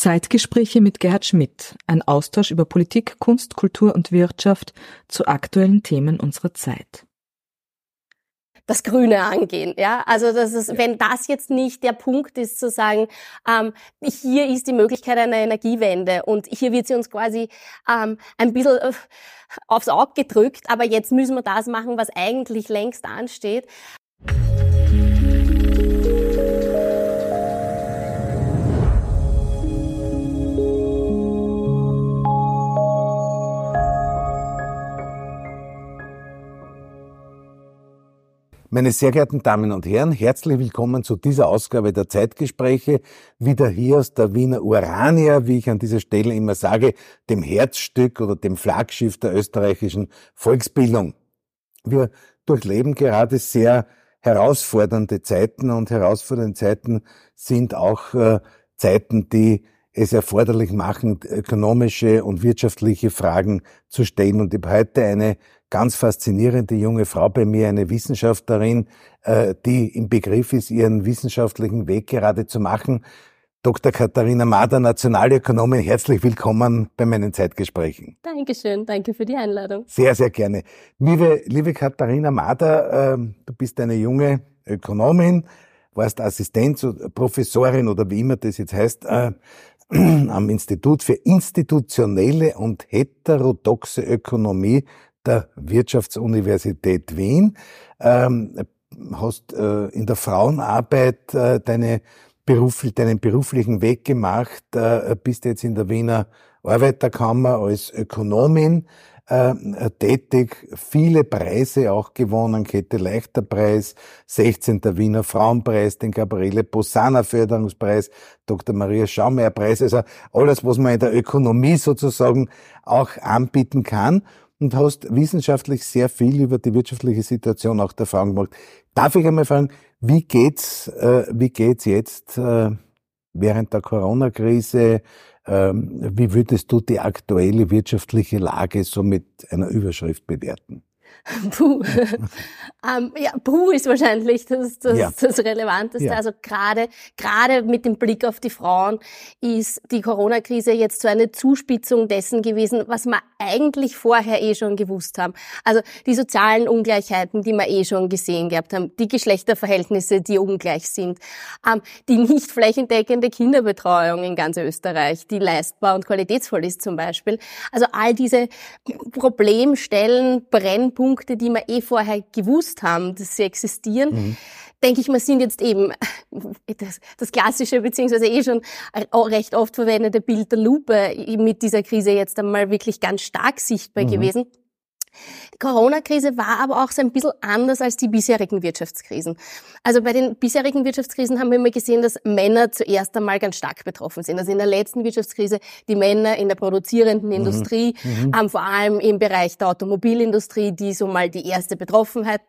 Zeitgespräche mit Gerhard Schmidt, ein Austausch über Politik, Kunst, Kultur und Wirtschaft zu aktuellen Themen unserer Zeit das Grüne angehen. Ja, also das ist, wenn das jetzt nicht der Punkt ist, zu sagen, ähm, hier ist die Möglichkeit einer Energiewende und hier wird sie uns quasi ähm, ein bisschen äh, aufs Auge gedrückt, aber jetzt müssen wir das machen, was eigentlich längst ansteht. Meine sehr geehrten Damen und Herren, herzlich willkommen zu dieser Ausgabe der Zeitgespräche, wieder hier aus der Wiener Urania, wie ich an dieser Stelle immer sage, dem Herzstück oder dem Flaggschiff der österreichischen Volksbildung. Wir durchleben gerade sehr herausfordernde Zeiten und herausfordernde Zeiten sind auch äh, Zeiten, die es erforderlich machen, ökonomische und wirtschaftliche Fragen zu stellen. Und ich habe heute eine ganz faszinierende junge Frau bei mir, eine Wissenschaftlerin, äh, die im Begriff ist, ihren wissenschaftlichen Weg gerade zu machen. Dr. Katharina Mader, Nationalökonomin, herzlich willkommen bei meinen Zeitgesprächen. Dankeschön, danke für die Einladung. Sehr, sehr gerne. Liebe, liebe Katharina Mader, ähm, du bist eine junge Ökonomin, warst Assistenz, Professorin oder wie immer das jetzt heißt, äh, am Institut für institutionelle und heterodoxe Ökonomie der Wirtschaftsuniversität Wien, ähm, hast äh, in der Frauenarbeit äh, deine Beruf, deinen beruflichen Weg gemacht, äh, bist jetzt in der Wiener Arbeiterkammer als Ökonomin äh, tätig, viele Preise auch gewonnen, Kette Leichter Preis, 16. Wiener Frauenpreis, den Gabriele Posana Förderungspreis, Dr. Maria Schaumeier Preis, also alles, was man in der Ökonomie sozusagen auch anbieten kann und hast wissenschaftlich sehr viel über die wirtschaftliche Situation auch der Frauen gemacht. Darf ich einmal fragen, wie geht's, äh, wie geht's jetzt äh, während der Corona-Krise? Ähm, wie würdest du die aktuelle wirtschaftliche Lage so mit einer Überschrift bewerten? Puh. ähm, ja, Puh ist wahrscheinlich das, das, ja. das Relevanteste. Ja. Also gerade gerade mit dem Blick auf die Frauen ist die Corona-Krise jetzt so eine Zuspitzung dessen gewesen, was wir eigentlich vorher eh schon gewusst haben. Also die sozialen Ungleichheiten, die wir eh schon gesehen gehabt haben, die Geschlechterverhältnisse, die ungleich sind, ähm, die nicht flächendeckende Kinderbetreuung in ganz Österreich, die leistbar und qualitätsvoll ist zum Beispiel. Also all diese Problemstellen, Brennpunkte, Punkte, die wir eh vorher gewusst haben, dass sie existieren, mhm. denke ich mal, sind jetzt eben das, das klassische, beziehungsweise eh schon recht oft verwendete Bild der Lupe mit dieser Krise jetzt einmal wirklich ganz stark sichtbar mhm. gewesen. Die Corona-Krise war aber auch so ein bisschen anders als die bisherigen Wirtschaftskrisen. Also bei den bisherigen Wirtschaftskrisen haben wir immer gesehen, dass Männer zuerst einmal ganz stark betroffen sind. Also in der letzten Wirtschaftskrise die Männer in der produzierenden mhm. Industrie, mhm. haben vor allem im Bereich der Automobilindustrie, die so mal die erste Betroffenheit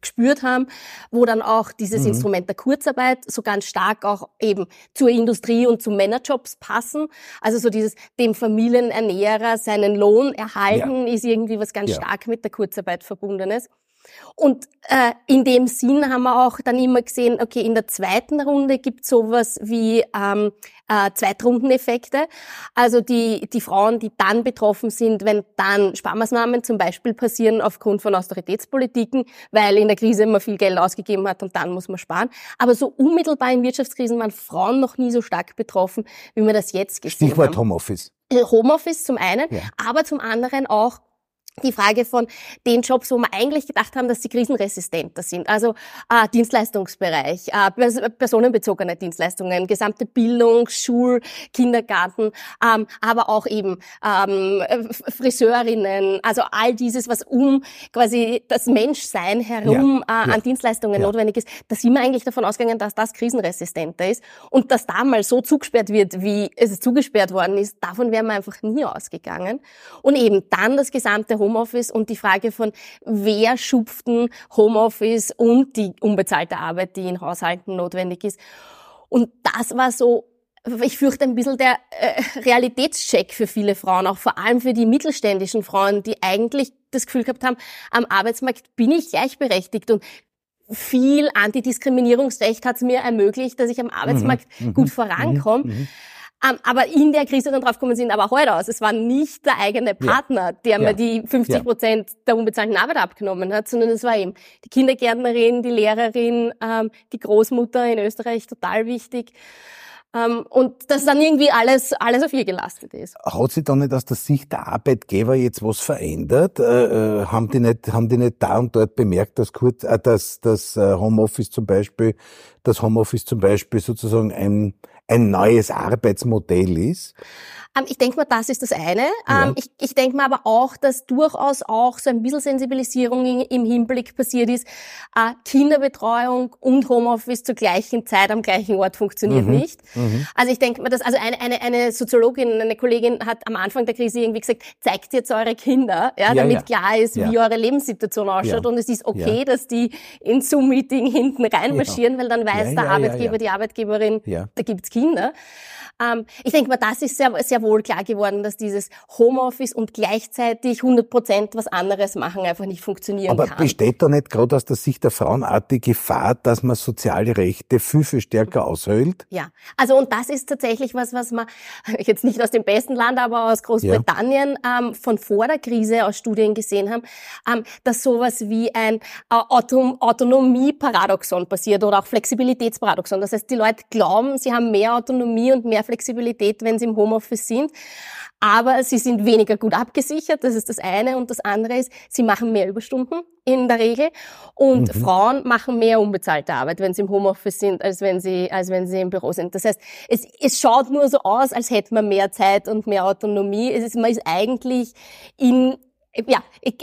gespürt haben, wo dann auch dieses mhm. Instrument der Kurzarbeit so ganz stark auch eben zur Industrie und zu Männerjobs passen. Also so dieses dem Familienernährer seinen Lohn erhalten ja. ist irgendwie was ganz ja. Stark mit der Kurzarbeit verbunden ist. Und äh, in dem Sinn haben wir auch dann immer gesehen, okay, in der zweiten Runde gibt es sowas wie ähm, äh, Zweitrundeneffekte. Also die, die Frauen, die dann betroffen sind, wenn dann Sparmaßnahmen zum Beispiel passieren aufgrund von Austeritätspolitiken, weil in der Krise man viel Geld ausgegeben hat und dann muss man sparen. Aber so unmittelbar in Wirtschaftskrisen waren Frauen noch nie so stark betroffen, wie wir das jetzt gesehen Stichwort haben. Stichwort Homeoffice. Homeoffice zum einen, ja. aber zum anderen auch die Frage von den Jobs, wo wir eigentlich gedacht haben, dass sie krisenresistenter sind. Also äh, Dienstleistungsbereich, äh, personenbezogene Dienstleistungen, gesamte Bildung, Schul, Kindergarten, ähm, aber auch eben ähm, Friseurinnen, also all dieses, was um quasi das Menschsein herum ja, äh, an ja, Dienstleistungen ja. notwendig ist. Da sind wir eigentlich davon ausgegangen, dass das krisenresistenter ist und dass da mal so zugesperrt wird, wie es zugesperrt worden ist. Davon wären wir einfach nie ausgegangen. Und eben dann das gesamte Homeoffice und die Frage von, wer schupften Homeoffice und die unbezahlte Arbeit, die in Haushalten notwendig ist. Und das war so ich fürchte ein bisschen der äh, Realitätscheck für viele Frauen, auch vor allem für die mittelständischen Frauen, die eigentlich das Gefühl gehabt haben, am Arbeitsmarkt bin ich gleichberechtigt und viel Antidiskriminierungsrecht hat es mir ermöglicht, dass ich am Arbeitsmarkt mhm, mhm gut vorankomme. Mhm, mhm. Ähm, aber in der Krise dann drauf gekommen sind, aber heute aus. Es war nicht der eigene Partner, der ja. mir die 50 Prozent ja. der unbezahlten Arbeit abgenommen hat, sondern es war eben die Kindergärtnerin, die Lehrerin, ähm, die Großmutter in Österreich, total wichtig. Ähm, und dass dann irgendwie alles, alles auf ihr gelastet ist. Hat sich da nicht aus der Sicht der Arbeitgeber jetzt was verändert? Äh, äh, haben die nicht, haben die nicht da und dort bemerkt, dass kurz, äh, dass das äh, Homeoffice zum Beispiel, das Homeoffice zum Beispiel sozusagen ein, ein neues Arbeitsmodell ist? Ähm, ich denke mal, das ist das eine. Ja. Ähm, ich, ich denke mal aber auch, dass durchaus auch so ein bisschen Sensibilisierung im Hinblick passiert ist. Äh, Kinderbetreuung und Homeoffice zur gleichen Zeit am gleichen Ort funktioniert mhm. nicht. Mhm. Also ich denke mal, dass also eine, eine, eine Soziologin, eine Kollegin hat am Anfang der Krise irgendwie gesagt, zeigt jetzt eure Kinder, ja, damit ja, klar ist, wie eure Lebenssituation ausschaut. Und es ist okay, dass die in Zoom-Meeting hinten reinmarschieren, weil dann weiß der Arbeitgeber, die Arbeitgeberin, da gibt's Kinder. Ähm, ich denke mal, das ist sehr, sehr wohl klar geworden, dass dieses Homeoffice und gleichzeitig 100 Prozent was anderes machen einfach nicht funktionieren Aber kann. Aber besteht da nicht gerade aus der Sicht der Frauen auch die Gefahr, dass man soziale Rechte viel, viel stärker aushöhlt? Ja, also und das ist tatsächlich was, was man jetzt nicht aus dem besten Land, aber aus Großbritannien ja. ähm, von vor der Krise aus Studien gesehen haben, ähm, dass sowas wie ein äh, Auto Autonomie-Paradoxon passiert oder auch Flexibilitätsparadoxon. Das heißt, die Leute glauben, sie haben mehr Autonomie und mehr Flexibilität, wenn sie im Homeoffice sind. Aber sie sind weniger gut abgesichert, das ist das eine. Und das andere ist, sie machen mehr Überstunden in der Regel. Und mhm. Frauen machen mehr unbezahlte Arbeit, wenn sie im Homeoffice sind, als wenn sie, als wenn sie im Büro sind. Das heißt, es, es schaut nur so aus, als hätte man mehr Zeit und mehr Autonomie. Es ist, man ist eigentlich in ja,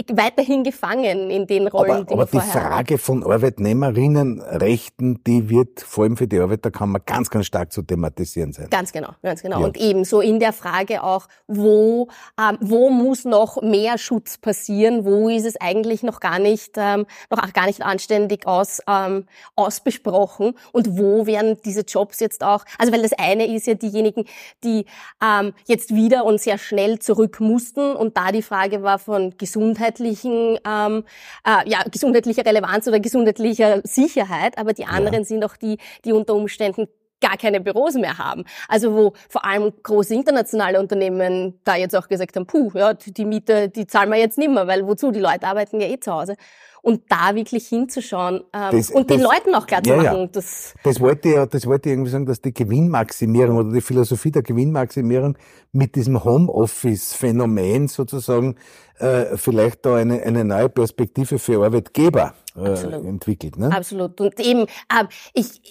weiterhin gefangen in den Rollen, aber, die aber die Frage von Arbeitnehmerinnenrechten, die wird vor allem für die Arbeiterkammer ganz, ganz stark zu thematisieren sein. Ganz genau, ganz genau. Ja. Und ebenso in der Frage auch, wo, ähm, wo muss noch mehr Schutz passieren, wo ist es eigentlich noch gar nicht, ähm, noch auch gar nicht anständig aus, ähm, ausbesprochen und wo werden diese Jobs jetzt auch, also weil das eine ist ja diejenigen, die ähm, jetzt wieder und sehr schnell zurück mussten und da die Frage war von von gesundheitlichen, ähm, äh, ja, gesundheitlicher Relevanz oder gesundheitlicher Sicherheit, aber die anderen ja. sind auch die, die unter Umständen gar keine Büros mehr haben. Also wo vor allem große internationale Unternehmen da jetzt auch gesagt haben, puh, ja, die Miete, die zahlen wir jetzt nimmer, weil wozu? Die Leute arbeiten ja eh zu Hause und da wirklich hinzuschauen ähm, das, und das, den Leuten auch klar zu machen. Ja. Das, das wollte ich, das wollte ich irgendwie sagen, dass die Gewinnmaximierung oder die Philosophie der Gewinnmaximierung mit diesem Homeoffice-Phänomen sozusagen äh, vielleicht da eine, eine neue Perspektive für Arbeitgeber äh, entwickelt. Ne? Absolut. Und eben äh, ich,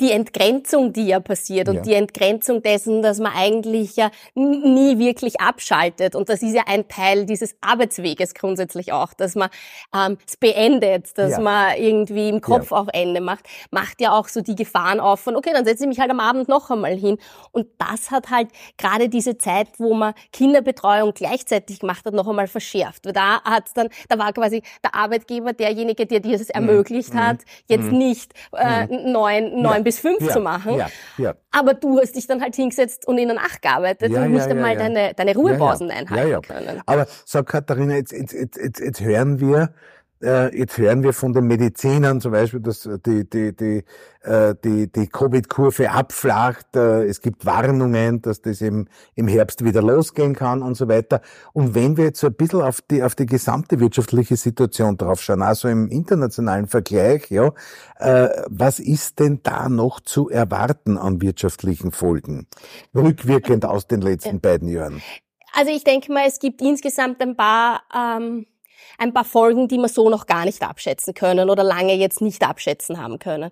die Entgrenzung, die ja passiert und ja. die Entgrenzung dessen, dass man eigentlich ja nie wirklich abschaltet. Und das ist ja ein Teil dieses Arbeitsweges grundsätzlich auch, dass man ähm, es beendet, dass ja. man irgendwie im Kopf ja. auch Ende macht, macht ja auch so die Gefahren auf von, okay, dann setze ich mich halt am Abend noch einmal hin. Und das hat halt gerade diese Zeit, wo man Kinderbetreuung gleichzeitig gemacht hat, noch einmal verschärft. Weil da hat dann, da war quasi der Arbeitgeber derjenige, der dir es mhm. ermöglicht mhm. hat, jetzt mhm. nicht äh, neun, neun ja. bis fünf ja. zu machen. Ja. Ja. Aber du hast dich dann halt hingesetzt und in der Nacht gearbeitet ja, und musst ja, mal Deine, deine Ruhepausen einhalten können. Aber sag Katharina, jetzt, jetzt, jetzt, jetzt hören wir, äh, jetzt hören wir von den Medizinern zum Beispiel, dass die, die, die, äh, die, die Covid-Kurve abflacht. Äh, es gibt Warnungen, dass das im, im Herbst wieder losgehen kann und so weiter. Und wenn wir jetzt so ein bisschen auf die, auf die gesamte wirtschaftliche Situation draufschauen, also im internationalen Vergleich, ja, was ist denn da noch zu erwarten an wirtschaftlichen Folgen? Rückwirkend aus den letzten beiden Jahren. Also ich denke mal, es gibt insgesamt ein paar ähm ein paar Folgen, die wir so noch gar nicht abschätzen können oder lange jetzt nicht abschätzen haben können.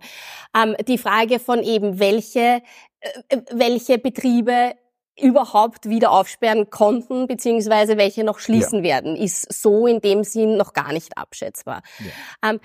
Ähm, die Frage von eben, welche, äh, welche Betriebe überhaupt wieder aufsperren konnten, beziehungsweise welche noch schließen ja. werden, ist so in dem Sinn noch gar nicht abschätzbar. Ja. Ähm,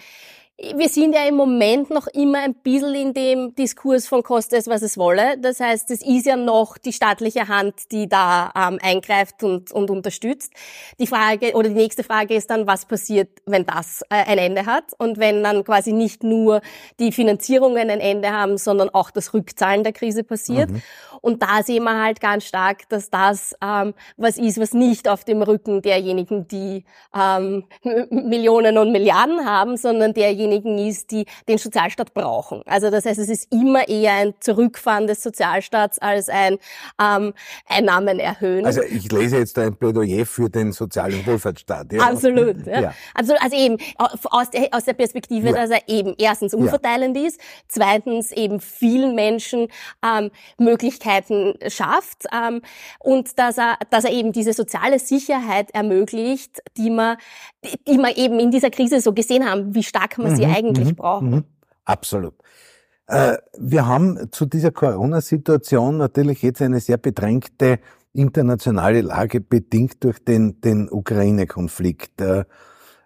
wir sind ja im Moment noch immer ein bisschen in dem Diskurs von koste es, was es wolle. Das heißt, es ist ja noch die staatliche Hand, die da ähm, eingreift und, und unterstützt. Die Frage oder die nächste Frage ist dann, was passiert, wenn das äh, ein Ende hat und wenn dann quasi nicht nur die Finanzierungen ein Ende haben, sondern auch das Rückzahlen der Krise passiert. Mhm. Und da sehen wir halt ganz stark, dass das ähm, was ist, was nicht auf dem Rücken derjenigen, die ähm, Millionen und Milliarden haben, sondern derjenigen, derjenigen ist, die den Sozialstaat brauchen. Also das heißt, es ist immer eher ein Zurückfahren des Sozialstaats als ein ähm, Einnahmen erhöhen. Also ich lese jetzt ein Plädoyer für den sozialen Wohlfahrtsstaat. Ja? Absolut. Ja. ja. Also, also eben aus der, aus der Perspektive, ja. dass er eben erstens umverteilend ist, zweitens eben vielen Menschen ähm, Möglichkeiten schafft ähm, und dass er, dass er eben diese soziale Sicherheit ermöglicht, die man, die man eben in dieser Krise so gesehen haben, wie stark man sie eigentlich mhm, brauchen. Mhm. Absolut. Äh, wir haben zu dieser Corona-Situation natürlich jetzt eine sehr bedrängte internationale Lage bedingt durch den, den Ukraine-Konflikt. Äh,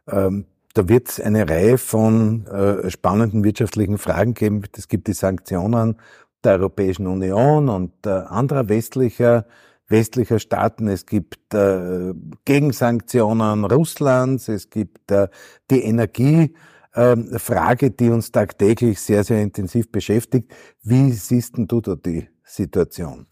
ähm, da wird es eine Reihe von äh, spannenden wirtschaftlichen Fragen geben. Es gibt die Sanktionen der Europäischen Union und anderer westlicher westlicher Staaten. Es gibt Gegensanktionen Russlands. Es gibt die Energiefrage, äh, die uns tagtäglich sehr, sehr intensiv beschäftigt. Wie siehst denn du da die Situation?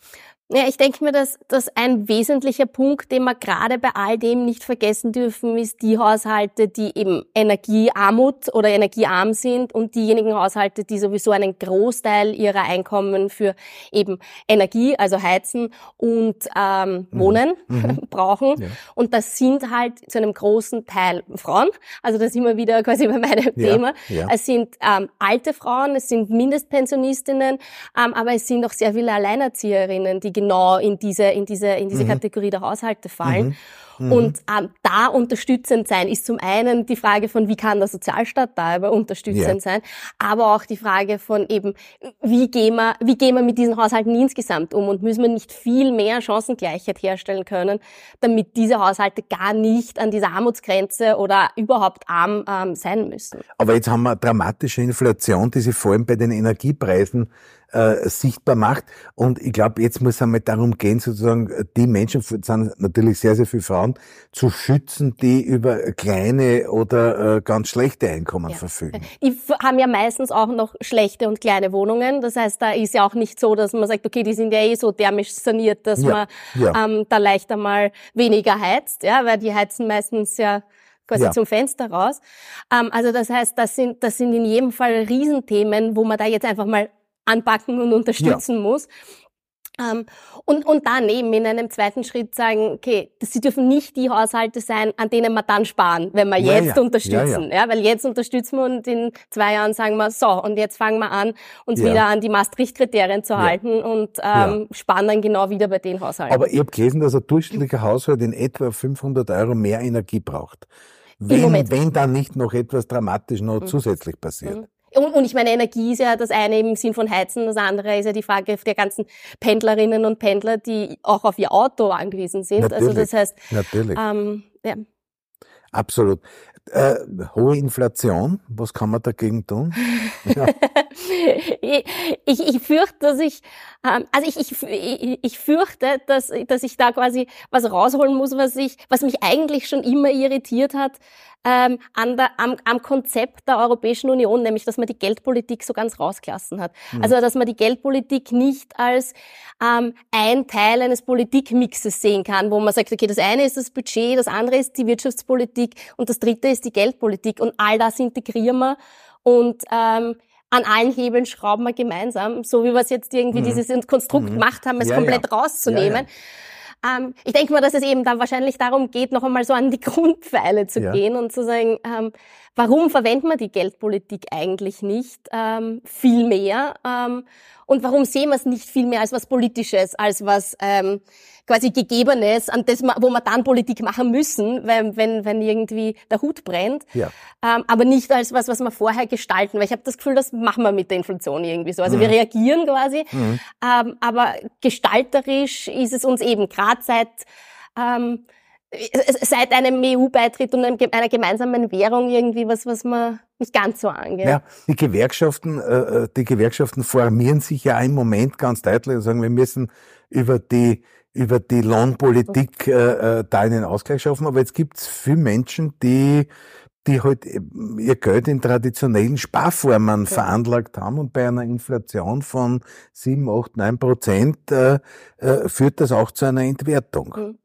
Ja, ich denke mir, dass, dass ein wesentlicher Punkt, den wir gerade bei all dem nicht vergessen dürfen, ist die Haushalte, die eben Energiearmut oder energiearm sind und diejenigen Haushalte, die sowieso einen Großteil ihrer Einkommen für eben Energie, also Heizen und ähm, mhm. Wohnen mhm. brauchen. Ja. Und das sind halt zu einem großen Teil Frauen. Also da sind wir wieder quasi bei meinem ja. Thema. Ja. Es sind ähm, alte Frauen, es sind Mindestpensionistinnen, ähm, aber es sind auch sehr viele Alleinerzieherinnen, die genau in diese, in diese, in diese mhm. Kategorie der Haushalte fallen. Mhm. Mhm. Und ähm, da unterstützend sein ist zum einen die Frage von, wie kann der Sozialstaat da aber unterstützend yeah. sein, aber auch die Frage von eben, wie gehen wir, wie gehen wir mit diesen Haushalten insgesamt um und müssen wir nicht viel mehr Chancengleichheit herstellen können, damit diese Haushalte gar nicht an dieser Armutsgrenze oder überhaupt arm ähm, sein müssen. Aber jetzt haben wir dramatische Inflation, die sich vor allem bei den Energiepreisen äh, sichtbar macht. Und ich glaube, jetzt muss es einmal darum gehen, sozusagen, die Menschen, sind natürlich sehr, sehr viele Frauen, zu schützen, die über kleine oder äh, ganz schlechte Einkommen ja. verfügen. Die haben ja meistens auch noch schlechte und kleine Wohnungen. Das heißt, da ist ja auch nicht so, dass man sagt, okay, die sind ja eh so thermisch saniert, dass ja. man ja. Ähm, da leicht einmal weniger heizt, ja, weil die heizen meistens ja quasi ja. zum Fenster raus. Ähm, also das heißt, das sind, das sind in jedem Fall Riesenthemen, wo man da jetzt einfach mal anpacken und unterstützen ja. muss. Ähm, und, und dann eben in einem zweiten Schritt sagen, okay, das, sie dürfen nicht die Haushalte sein, an denen wir dann sparen, wenn wir ja, jetzt ja. unterstützen. Ja, weil jetzt unterstützen wir und in zwei Jahren sagen wir, so, und jetzt fangen wir an, uns wieder an die Maastricht-Kriterien zu halten und ähm, sparen dann genau wieder bei den Haushalten. Aber ich habe gelesen, dass ein durchschnittlicher Haushalt in etwa 500 Euro mehr Energie braucht. Wenn, wenn dann nicht noch etwas dramatisch noch mhm. zusätzlich passiert. Mhm. Und, und ich meine, Energie ist ja das eine im Sinn von Heizen, das andere ist ja die Frage der ganzen Pendlerinnen und Pendler, die auch auf ihr Auto angewiesen sind. Natürlich, also das heißt, natürlich. Ähm, ja. Absolut. Äh, hohe Inflation, was kann man dagegen tun? Ja. Ich, ich fürchte, dass ich, ähm, also ich, ich, ich fürchte, dass, dass ich da quasi was rausholen muss, was ich, was mich eigentlich schon immer irritiert hat, ähm, an der, am, am Konzept der Europäischen Union, nämlich dass man die Geldpolitik so ganz rausgelassen hat. Mhm. Also dass man die Geldpolitik nicht als ähm, ein Teil eines Politikmixes sehen kann, wo man sagt, okay, das eine ist das Budget, das andere ist die Wirtschaftspolitik und das dritte ist die Geldpolitik und all das integrieren wir und ähm, an allen Hebeln schrauben wir gemeinsam, so wie wir es jetzt irgendwie mhm. dieses Konstrukt mhm. gemacht haben, es ja, komplett ja. rauszunehmen. Ja, ähm, ich denke mal, dass es eben da wahrscheinlich darum geht, noch einmal so an die Grundpfeile zu gehen und zu sagen, ähm, warum verwenden wir die Geldpolitik eigentlich nicht ähm, viel mehr? Ähm, und warum sehen wir es nicht viel mehr als was Politisches, als was ähm, quasi Gegebenes, an das, wo wir dann Politik machen müssen, wenn, wenn, wenn irgendwie der Hut brennt, ja. ähm, aber nicht als was, was wir vorher gestalten, weil ich habe das Gefühl, das machen wir mit der Inflation irgendwie so. Also mhm. wir reagieren quasi, mhm. ähm, aber gestalterisch ist es uns eben gerade seit ähm, seit einem EU-Beitritt und einer gemeinsamen Währung irgendwie was, was man nicht ganz so angeht. Ja, die Gewerkschaften, äh, äh, die Gewerkschaften formieren sich ja im Moment ganz deutlich und sagen, wir müssen über die über die Lohnpolitik äh, äh, da einen Ausgleich schaffen. Aber jetzt gibt es viele Menschen, die die halt ihr Geld in traditionellen Sparformen okay. veranlagt haben und bei einer Inflation von 7, 8, 9 Prozent äh, äh, führt das auch zu einer Entwertung.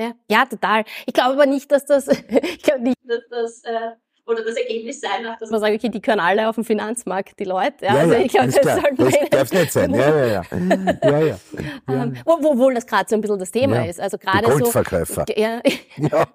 Ja, ja total. Ich glaube aber nicht, dass das, ich glaube nicht, dass das äh, oder das Ergebnis sein wird, dass man sagt, okay, die können alle auf dem Finanzmarkt, die Leute. Ja, ja, also ich glaube, das, das darf nicht sein. Ja, ja, ja. ja, ja. ja. Ähm, obwohl das gerade so ein bisschen das Thema ja. ist. Also gerade so. Goldverkäufer. Ja. ja.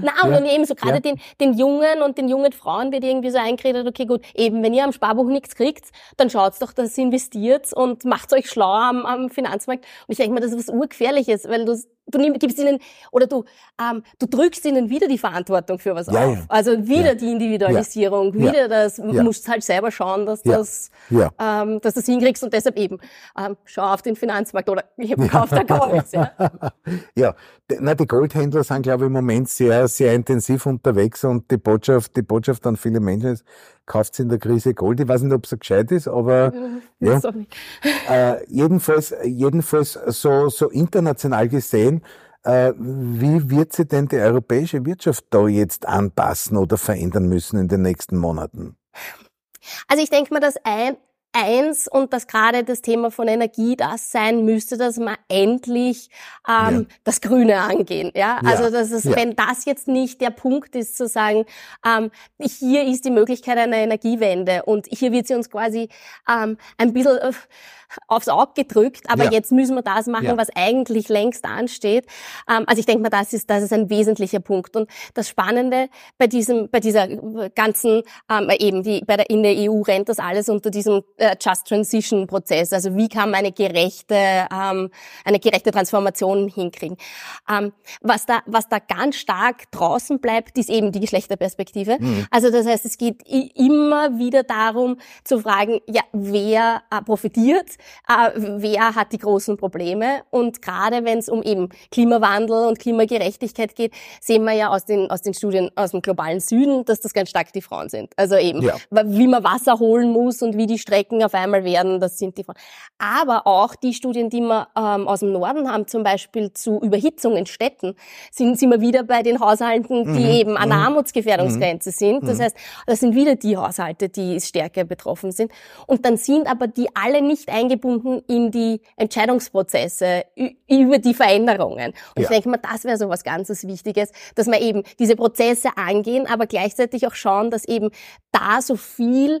Na, und eben so gerade den, den Jungen und den jungen Frauen wird irgendwie so eingeredet, okay, gut, eben, wenn ihr am Sparbuch nichts kriegt, dann schaut's doch, dass ihr investiert und macht euch schlauer am, am Finanzmarkt. Und ich denke mal, das ist was urgefährliches, weil du du gibst ihnen oder du ähm, du drückst ihnen wieder die Verantwortung für was ja, auf. Ja. Also wieder ja. die Individualisierung, wieder das musst halt selber schauen, dass das ähm, dass du das hinkriegst und deshalb eben ähm, schau auf den Finanzmarkt oder ich kauf da Gold. ja. ja, na die Goldhändler sind glaube ich im Moment sehr sehr intensiv unterwegs und die Botschaft die Botschaft an viele Menschen ist kauft in der Krise Gold. Ich weiß nicht, ob es so gescheit ist, aber ja. Äh, jedenfalls, jedenfalls so, so international gesehen, äh, wie wird sich denn die europäische Wirtschaft da jetzt anpassen oder verändern müssen in den nächsten Monaten? Also ich denke mal, dass ein, eins und dass gerade das Thema von Energie das sein müsste, dass wir endlich ähm, ja. das Grüne angehen. Ja, ja. also dass es, ja. wenn das jetzt nicht der Punkt ist, zu sagen, ähm, hier ist die Möglichkeit einer Energiewende und hier wird sie uns quasi ähm, ein bisschen äh, aufs Auge gedrückt, aber jetzt müssen wir das machen, was eigentlich längst ansteht. Ähm, also ich denke mal, das ist, das ist ein wesentlicher Punkt. Und das Spannende bei diesem, bei dieser ganzen, ähm, eben die, bei der, in der EU rennt das alles unter diesem äh, Just Transition Prozess. Also wie kann man eine gerechte, ähm, eine gerechte Transformation hinkriegen? Ähm, was da, was da ganz stark draußen bleibt, ist eben die Geschlechterperspektive. Mhm. Also das heißt, es geht immer wieder darum zu fragen, ja, wer äh, profitiert äh, wer hat die großen Probleme. Und gerade wenn es um eben Klimawandel und Klimagerechtigkeit geht, sehen wir ja aus den, aus den Studien aus dem globalen Süden, dass das ganz stark die Frauen sind. Also eben, ja. wie man Wasser holen muss und wie die Strecken auf einmal werden, das sind die Frauen. Aber auch die Studien, die wir ähm, aus dem Norden haben, zum Beispiel zu Überhitzung in Städten, sind, sind wir wieder bei den Haushalten, die mhm. eben an der mhm. Armutsgefährdungsgrenze mhm. sind. Das heißt, das sind wieder die Haushalte, die stärker betroffen sind. Und dann sind aber die alle nicht eingebunden in die Entscheidungsprozesse über die Veränderungen. Und ja. ich denke mal, das wäre so was ganz Wichtiges, dass wir eben diese Prozesse angehen, aber gleichzeitig auch schauen, dass eben da so viel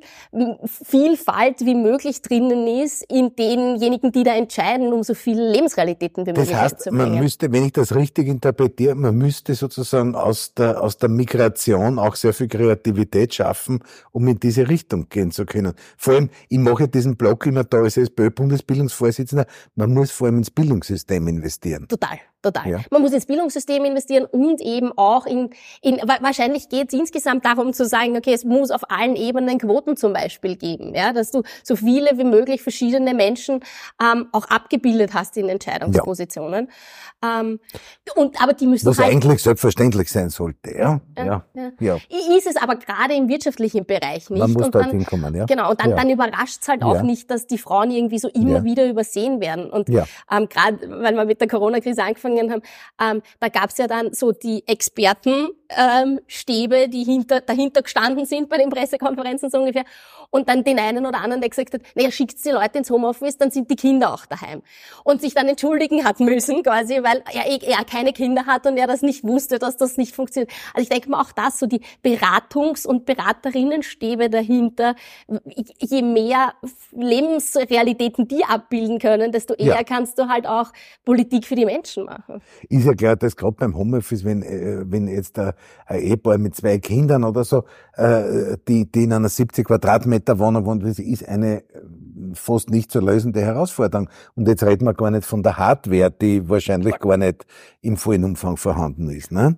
Vielfalt wie möglich drinnen ist in denjenigen, die da entscheiden, um so viele Lebensrealitäten wie möglich das heißt. Man müsste, wenn ich das richtig interpretiere, man müsste sozusagen aus der, aus der Migration auch sehr viel Kreativität schaffen, um in diese Richtung gehen zu können. Vor allem, ich mache diesen Blog immer da als SPÖ-Bundesbildungsvorsitzender, man muss vor allem ins Bildungssystem investieren. Total total. Ja. Man muss ins Bildungssystem investieren und eben auch in, in wahrscheinlich geht es insgesamt darum zu sagen, okay, es muss auf allen Ebenen Quoten zum Beispiel geben, ja, dass du so viele wie möglich verschiedene Menschen ähm, auch abgebildet hast in Entscheidungspositionen. Ja. Ähm, und aber die müssen was halt, eigentlich selbstverständlich sein sollte, ja, ja, ja. ja. Ist es aber gerade im wirtschaftlichen Bereich nicht. Man muss und dort dann, hinkommen, ja. Genau. Und dann, dann überrascht es halt auch nicht, dass die Frauen irgendwie so immer wieder übersehen werden. Und ähm, gerade, weil wir mit der Corona-Krise angefangen angefangen haben, ähm, da gab es ja dann so die Expertenstäbe, ähm, die hinter, dahinter gestanden sind bei den Pressekonferenzen so ungefähr. Und dann den einen oder anderen, der gesagt hat, naja, schickt die Leute ins Homeoffice, dann sind die Kinder auch daheim. Und sich dann entschuldigen hat müssen, quasi, weil er, er keine Kinder hat und er das nicht wusste, dass das nicht funktioniert. Also ich denke mal auch das, so die Beratungs- und Beraterinnenstäbe dahinter, je mehr Lebensrealitäten die abbilden können, desto eher ja. kannst du halt auch Politik für die Menschen machen. Ist ja klar, dass gerade beim Homeoffice, wenn, äh, wenn jetzt ein, ein Ehepaar mit zwei Kindern oder so, äh, die, die in einer 70 Quadratmeter Wohnung wohnt, ist eine äh, fast nicht zu lösende Herausforderung. Und jetzt reden wir gar nicht von der Hardware, die wahrscheinlich gar nicht im vollen Umfang vorhanden ist. Ne?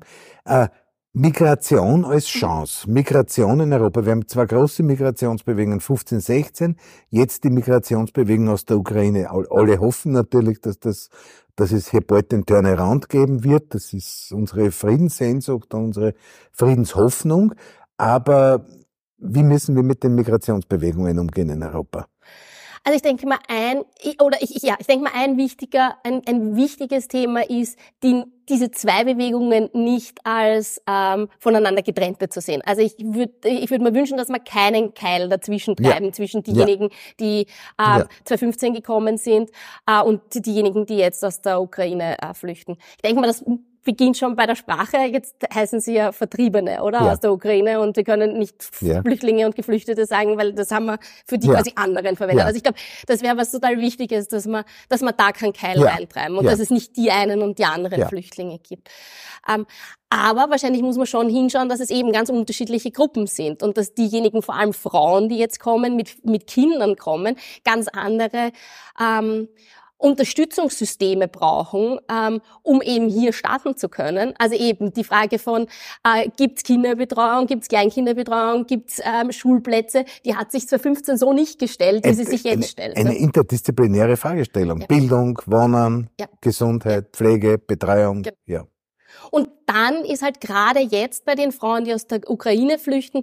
Migration als Chance. Migration in Europa. Wir haben zwei große Migrationsbewegungen, 15, 16. Jetzt die Migrationsbewegung aus der Ukraine. Alle hoffen natürlich, dass das dass es hier bald den Turnaround geben wird. Das ist unsere Friedenssehnsucht, unsere Friedenshoffnung. Aber wie müssen wir mit den Migrationsbewegungen umgehen in Europa? Also ich denke mal ein, oder ich, ja, ich denke mal ein wichtiger, ein, ein wichtiges Thema ist, die, diese zwei Bewegungen nicht als ähm, voneinander getrennte zu sehen. Also ich würde ich würde mir wünschen, dass wir keinen Keil dazwischen treiben, ja. zwischen diejenigen, ja. die äh, ja. 2015 gekommen sind äh, und diejenigen, die jetzt aus der Ukraine äh, flüchten. Ich denke mal, das beginnt schon bei der Sprache. Jetzt heißen sie ja Vertriebene, oder? Ja. Aus der Ukraine. Und wir können nicht ja. Flüchtlinge und Geflüchtete sagen, weil das haben wir für die ja. quasi anderen verwendet. Also ich glaube, das wäre was total Wichtiges, dass man, dass man da keinen Keil reintreiben und dass es nicht die einen und die anderen Flüchtlinge gibt. Ähm, aber wahrscheinlich muss man schon hinschauen, dass es eben ganz unterschiedliche Gruppen sind und dass diejenigen, vor allem Frauen, die jetzt kommen, mit, mit Kindern kommen, ganz andere ähm, Unterstützungssysteme brauchen, ähm, um eben hier starten zu können. Also eben die Frage von, äh, gibt es Kinderbetreuung, gibt es Kleinkinderbetreuung, gibt es ähm, Schulplätze, die hat sich 2015 so nicht gestellt, wie sie sich jetzt eine, stellt. Eine interdisziplinäre Fragestellung. Ja. Bildung, Wohnen, ja. Gesundheit, Pflege, Betreuung. Ja. ja. Und dann ist halt gerade jetzt bei den Frauen, die aus der Ukraine flüchten,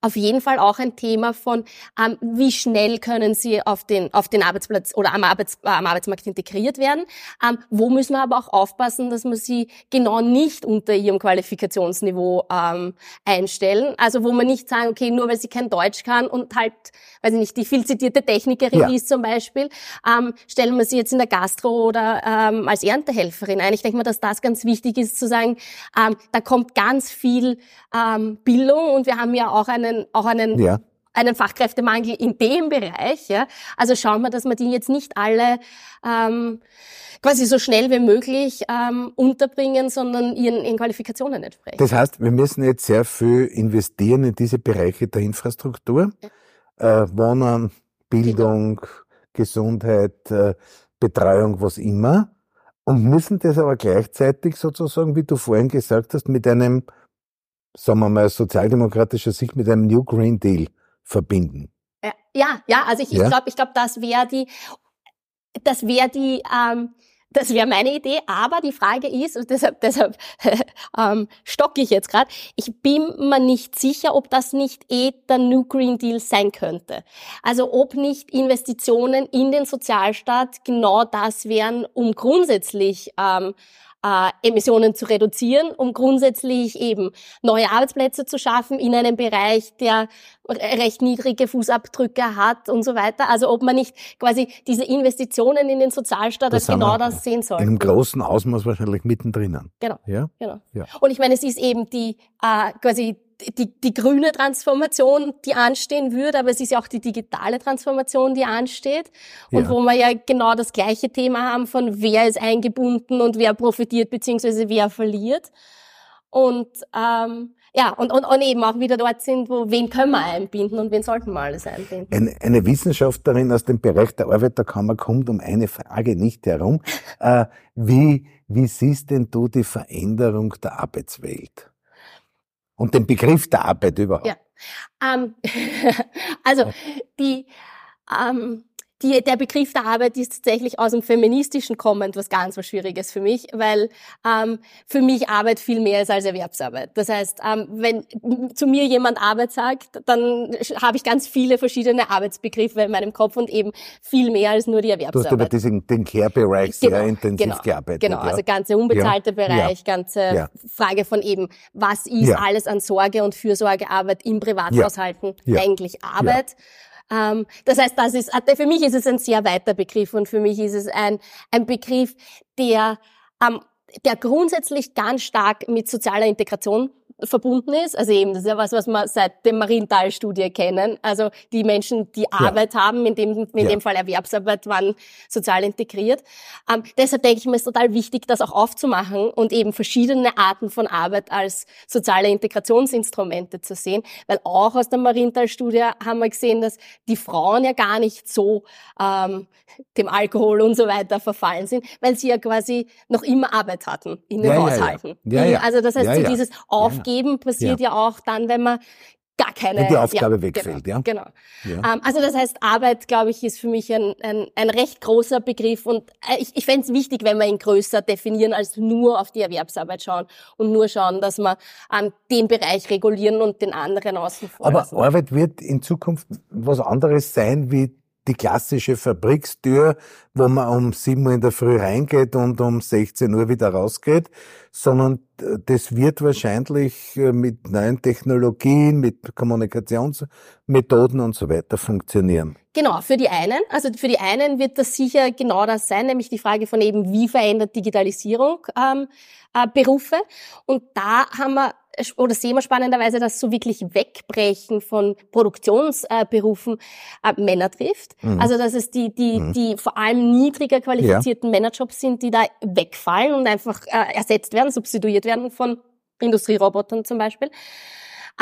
auf jeden Fall auch ein Thema von, ähm, wie schnell können sie auf den, auf den Arbeitsplatz oder am, Arbeits, äh, am Arbeitsmarkt integriert werden. Ähm, wo müssen wir aber auch aufpassen, dass wir sie genau nicht unter ihrem Qualifikationsniveau ähm, einstellen. Also wo man nicht sagen, okay, nur weil sie kein Deutsch kann und halt, weiß ich nicht, die viel zitierte Technikerin ja. ist zum Beispiel, ähm, stellen wir sie jetzt in der Gastro oder ähm, als Erntehelferin ein. Ich denke mal, dass das ganz wichtig ist zu sagen, ähm, da kommt ganz viel ähm, Bildung und wir haben ja auch einen, auch einen ja einen Fachkräftemangel in dem Bereich. Ja? Also schauen wir, dass wir die jetzt nicht alle ähm, quasi so schnell wie möglich ähm, unterbringen, sondern ihren, ihren Qualifikationen entsprechen. Das heißt, wir müssen jetzt sehr viel investieren in diese Bereiche der Infrastruktur. Ja. Äh, Wohnen, Bildung, genau. Gesundheit, äh, Betreuung, was immer und müssen das aber gleichzeitig sozusagen, wie du vorhin gesagt hast, mit einem, sagen wir mal, sozialdemokratischer Sicht, mit einem New Green Deal verbinden. Ja, ja, also ich, ja? ich glaube, ich glaube, das wäre die, das wäre die, ähm, das wäre meine Idee, aber die Frage ist, und deshalb, deshalb ähm, stocke ich jetzt gerade, ich bin mir nicht sicher, ob das nicht eh der New Green Deal sein könnte. Also ob nicht Investitionen in den Sozialstaat genau das wären, um grundsätzlich ähm, äh, Emissionen zu reduzieren, um grundsätzlich eben neue Arbeitsplätze zu schaffen in einem Bereich, der recht niedrige Fußabdrücke hat und so weiter. Also ob man nicht quasi diese Investitionen in den Sozialstaat als genau das sehen soll. In einem großen Ausmaß wahrscheinlich mittendrin. Genau. Ja? genau. Ja. Und ich meine, es ist eben die äh, quasi die, die grüne Transformation, die anstehen würde, aber es ist ja auch die digitale Transformation, die ansteht. Und ja. wo wir ja genau das gleiche Thema haben von wer ist eingebunden und wer profitiert beziehungsweise wer verliert. Und ähm, ja, und, und, und eben auch wieder dort sind, wo wen können wir einbinden und wen sollten wir alles einbinden. Eine, eine Wissenschaftlerin aus dem Bereich der Arbeiterkammer kommt um eine Frage nicht herum. Äh, wie, wie siehst denn du die Veränderung der Arbeitswelt? Und den Begriff der Arbeit überhaupt. Ja. Ähm, also die ähm, die, der Begriff der Arbeit ist tatsächlich aus dem Feministischen kommend was ganz was Schwieriges für mich, weil ähm, für mich Arbeit viel mehr ist als Erwerbsarbeit. Das heißt, ähm, wenn zu mir jemand Arbeit sagt, dann habe ich ganz viele verschiedene Arbeitsbegriffe in meinem Kopf und eben viel mehr als nur die Erwerbsarbeit. Du hast über diesen, den Care-Bereich genau, sehr intensiv genau, gearbeitet. Genau, ja. also ganze unbezahlte ja, Bereich, ja, ganze. Frage von eben, was ist alles an Sorge- und Fürsorgearbeit im Privathaushalten eigentlich Arbeit? Ähm, das heißt, das ist, für mich ist es ein sehr weiter Begriff und für mich ist es ein, ein Begriff, der, ähm, der grundsätzlich ganz stark mit sozialer Integration verbunden ist. Also eben, das ist ja was, was wir seit der Marienthal-Studie kennen. Also die Menschen, die Arbeit ja. haben, in dem, in ja. dem Fall Erwerbsarbeit, waren sozial integriert. Ähm, deshalb denke ich mir, ist total wichtig, das auch aufzumachen und eben verschiedene Arten von Arbeit als soziale Integrationsinstrumente zu sehen. Weil auch aus der Marienthal-Studie haben wir gesehen, dass die Frauen ja gar nicht so ähm, dem Alkohol und so weiter verfallen sind, weil sie ja quasi noch immer Arbeit hatten in den ja, Haushalten. Ja, ja. Also das heißt, so dieses Auf geben passiert ja. ja auch dann, wenn man gar keine... Wenn die Aufgabe ja, wegfällt, genau, ja. Genau. Ja. Ähm, also das heißt, Arbeit, glaube ich, ist für mich ein, ein, ein recht großer Begriff und äh, ich, ich fände es wichtig, wenn wir ihn größer definieren, als nur auf die Erwerbsarbeit schauen und nur schauen, dass wir ähm, den Bereich regulieren und den anderen außen vor Aber Arbeit wird in Zukunft was anderes sein wie die klassische Fabrikstür, wo man um 7 Uhr in der Früh reingeht und um 16 Uhr wieder rausgeht, sondern das wird wahrscheinlich äh, mit neuen Technologien, mit Kommunikationsmethoden und so weiter funktionieren. Genau, für die einen. Also für die einen wird das sicher genau das sein, nämlich die Frage von eben, wie verändert Digitalisierung ähm, äh, Berufe. Und da haben wir oder sehen wir spannenderweise, dass so wirklich Wegbrechen von Produktionsberufen äh, Männer trifft. Mhm. Also dass es die, die, mhm. die vor allem niedriger qualifizierten ja. Männerjobs sind, die da wegfallen und einfach äh, ersetzt werden, substituiert werden von Industrierobotern zum Beispiel.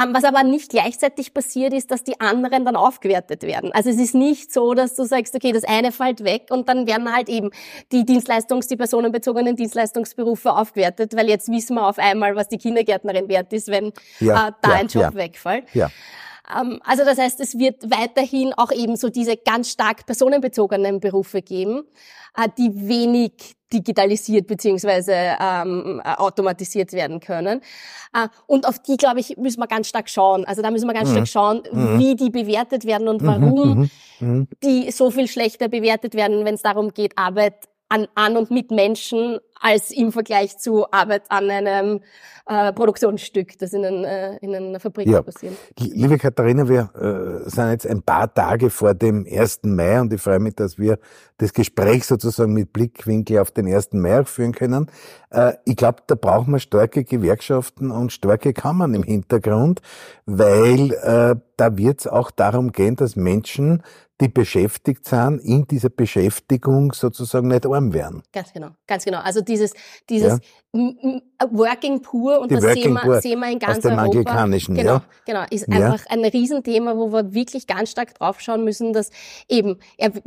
Ähm, was aber nicht gleichzeitig passiert, ist, dass die anderen dann aufgewertet werden. Also es ist nicht so, dass du sagst, okay, das eine fällt weg und dann werden halt eben die Dienstleistungs-, die personenbezogenen Dienstleistungsberufe aufgewertet, weil jetzt wissen wir auf einmal, was die Kindergärtnerin wert ist, wenn ja, äh, da ja, ein Job ja. wegfällt. Ja. Ähm, also das heißt, es wird weiterhin auch eben so diese ganz stark personenbezogenen Berufe geben, äh, die wenig digitalisiert beziehungsweise ähm, automatisiert werden können. Äh, und auf die, glaube ich, müssen wir ganz stark schauen. Also da müssen wir ganz mhm. stark schauen, mhm. wie die bewertet werden und mhm. warum mhm. mhm. die so viel schlechter bewertet werden, wenn es darum geht, Arbeit an, an und mit Menschen als im Vergleich zu Arbeit an einem äh, Produktionsstück, das in, ein, äh, in einer Fabrik ja. passiert. Liebe Katharina, wir äh, sind jetzt ein paar Tage vor dem 1. Mai und ich freue mich, dass wir das Gespräch sozusagen mit Blickwinkel auf den 1. Mai auch führen können. Äh, ich glaube, da brauchen wir starke Gewerkschaften und starke Kammern im Hintergrund, weil äh, da wird es auch darum gehen, dass Menschen die beschäftigt sind, in dieser Beschäftigung sozusagen nicht arm werden. Ganz genau, ganz genau. Also dieses, dieses ja. Working Poor und die das sehen wir, sehen wir in ganz aus dem Europa. Anglikanischen, genau, ja. genau, ist ja. einfach ein Riesenthema, wo wir wirklich ganz stark draufschauen müssen, dass eben,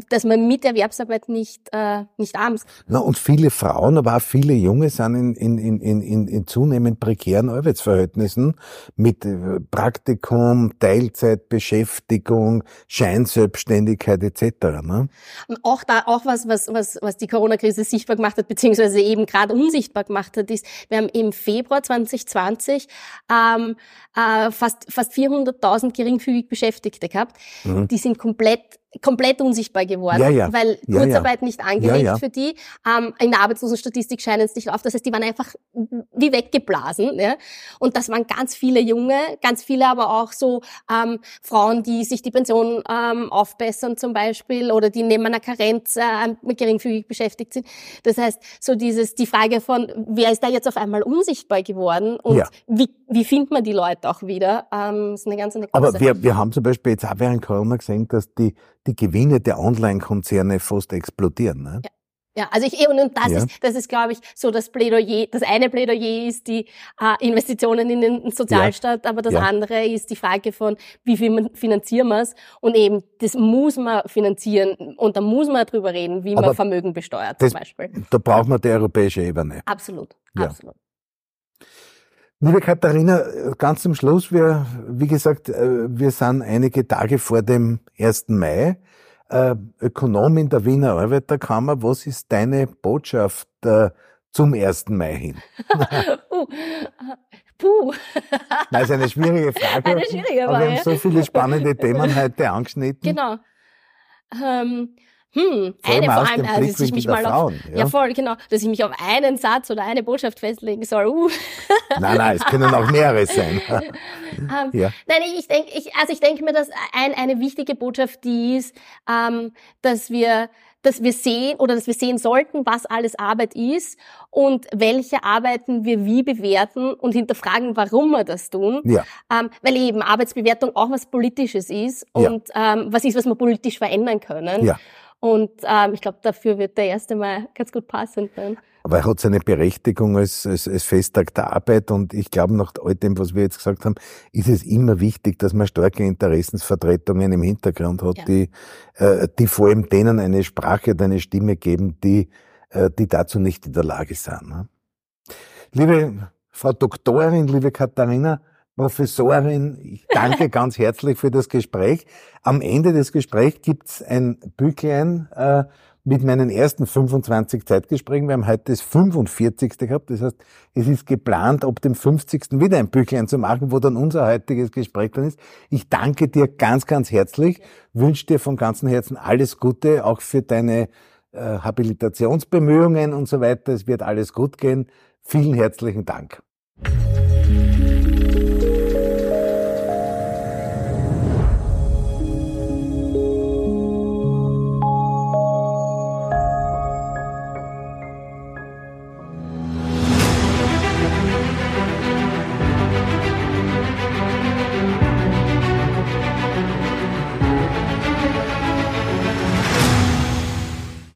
dass man mit Erwerbsarbeit nicht, äh, nicht arm ist. Na, und viele Frauen, aber auch viele Junge sind in, in, in, in, in zunehmend prekären Arbeitsverhältnissen mit äh, Praktikum, Teilzeitbeschäftigung, Scheinselbstständigkeit Selbstständigkeit etc. Ne? Auch da, auch was, was, was, was die Corona-Krise sichtbar gemacht hat, beziehungsweise eben gerade unsichtbar gemacht hat, ist, wir haben im Februar 2020 ähm, äh, fast, fast 400.000 geringfügig Beschäftigte gehabt. Mhm. Die sind komplett komplett unsichtbar geworden, ja, ja. weil Kurzarbeit ja, nicht angelegt für die. Ähm, in der Arbeitslosenstatistik scheinen es nicht auf. Das heißt, die waren einfach wie weggeblasen. Ja? Und das waren ganz viele Junge, ganz viele aber auch so ähm, Frauen, die sich die Pension ähm, aufbessern zum Beispiel oder die neben einer Karenz äh, geringfügig beschäftigt sind. Das heißt, so dieses die Frage von, wer ist da jetzt auf einmal unsichtbar geworden und wie, wie findet man die Leute auch wieder, ähm, ist eine ganz eine große Aber wir, wir haben zum Beispiel jetzt auch während Corona gesehen, dass die die Gewinne der Online-Konzerne fast explodieren. Ne? Ja. Ja, also ich und, und das ja. ist das ist glaube ich so das Plädoyer. Das eine Plädoyer ist die äh, Investitionen in den Sozialstaat, ja. aber das ja. andere ist die Frage von wie viel finanzieren wir es und eben das muss man finanzieren und da muss man drüber reden, wie aber man Vermögen besteuert das, zum Beispiel. Da braucht man die europäische Ebene. Absolut, absolut. Liebe Katharina, ganz zum Schluss, wir, wie gesagt, äh, wir sind einige Tage vor dem 1. Mai. Äh, Ökonomin der Wiener Arbeiterkammer, was ist deine Botschaft äh, zum 1. Mai hin? uh, puh. Das ist eine schwierige Frage. Eine schwierige aber wir haben so viele spannende Themen heute angeschnitten. Genau. Ähm, hm, vor eine vor allem, also, dass ich mich mal auf, ja? ja? voll, genau, dass ich mich auf einen Satz oder eine Botschaft festlegen soll. Uh. Nein, nein, es können auch mehrere sein. um, ähm, ja. Nein, ich denke, ich, also ich denke mir, dass ein, eine wichtige Botschaft die ist, ähm, dass wir dass wir sehen oder dass wir sehen sollten, was alles Arbeit ist und welche Arbeiten wir wie bewerten und hinterfragen, warum wir das tun. Ja. Ähm, weil eben Arbeitsbewertung auch was Politisches ist und ja. ähm, was ist, was wir politisch verändern können. Ja. Und ähm, ich glaube, dafür wird der erste Mal ganz gut passend sein. Aber er hat seine Berechtigung als, als, als Festtag der Arbeit und ich glaube, nach all dem, was wir jetzt gesagt haben, ist es immer wichtig, dass man starke Interessensvertretungen im Hintergrund hat, ja. die, äh, die vor allem denen eine Sprache und eine Stimme geben, die, äh, die dazu nicht in der Lage sind. Ne? Liebe Frau Doktorin, liebe Katharina, Professorin, ich danke ganz herzlich für das Gespräch. Am Ende des Gesprächs gibt's ein Büchlein, äh, mit meinen ersten 25 Zeitgesprächen. Wir haben heute das 45. gehabt. Das heißt, es ist geplant, ab dem 50. wieder ein Büchlein zu machen, wo dann unser heutiges Gespräch dann ist. Ich danke dir ganz, ganz herzlich, wünsche dir von ganzem Herzen alles Gute, auch für deine äh, Habilitationsbemühungen und so weiter. Es wird alles gut gehen. Vielen herzlichen Dank.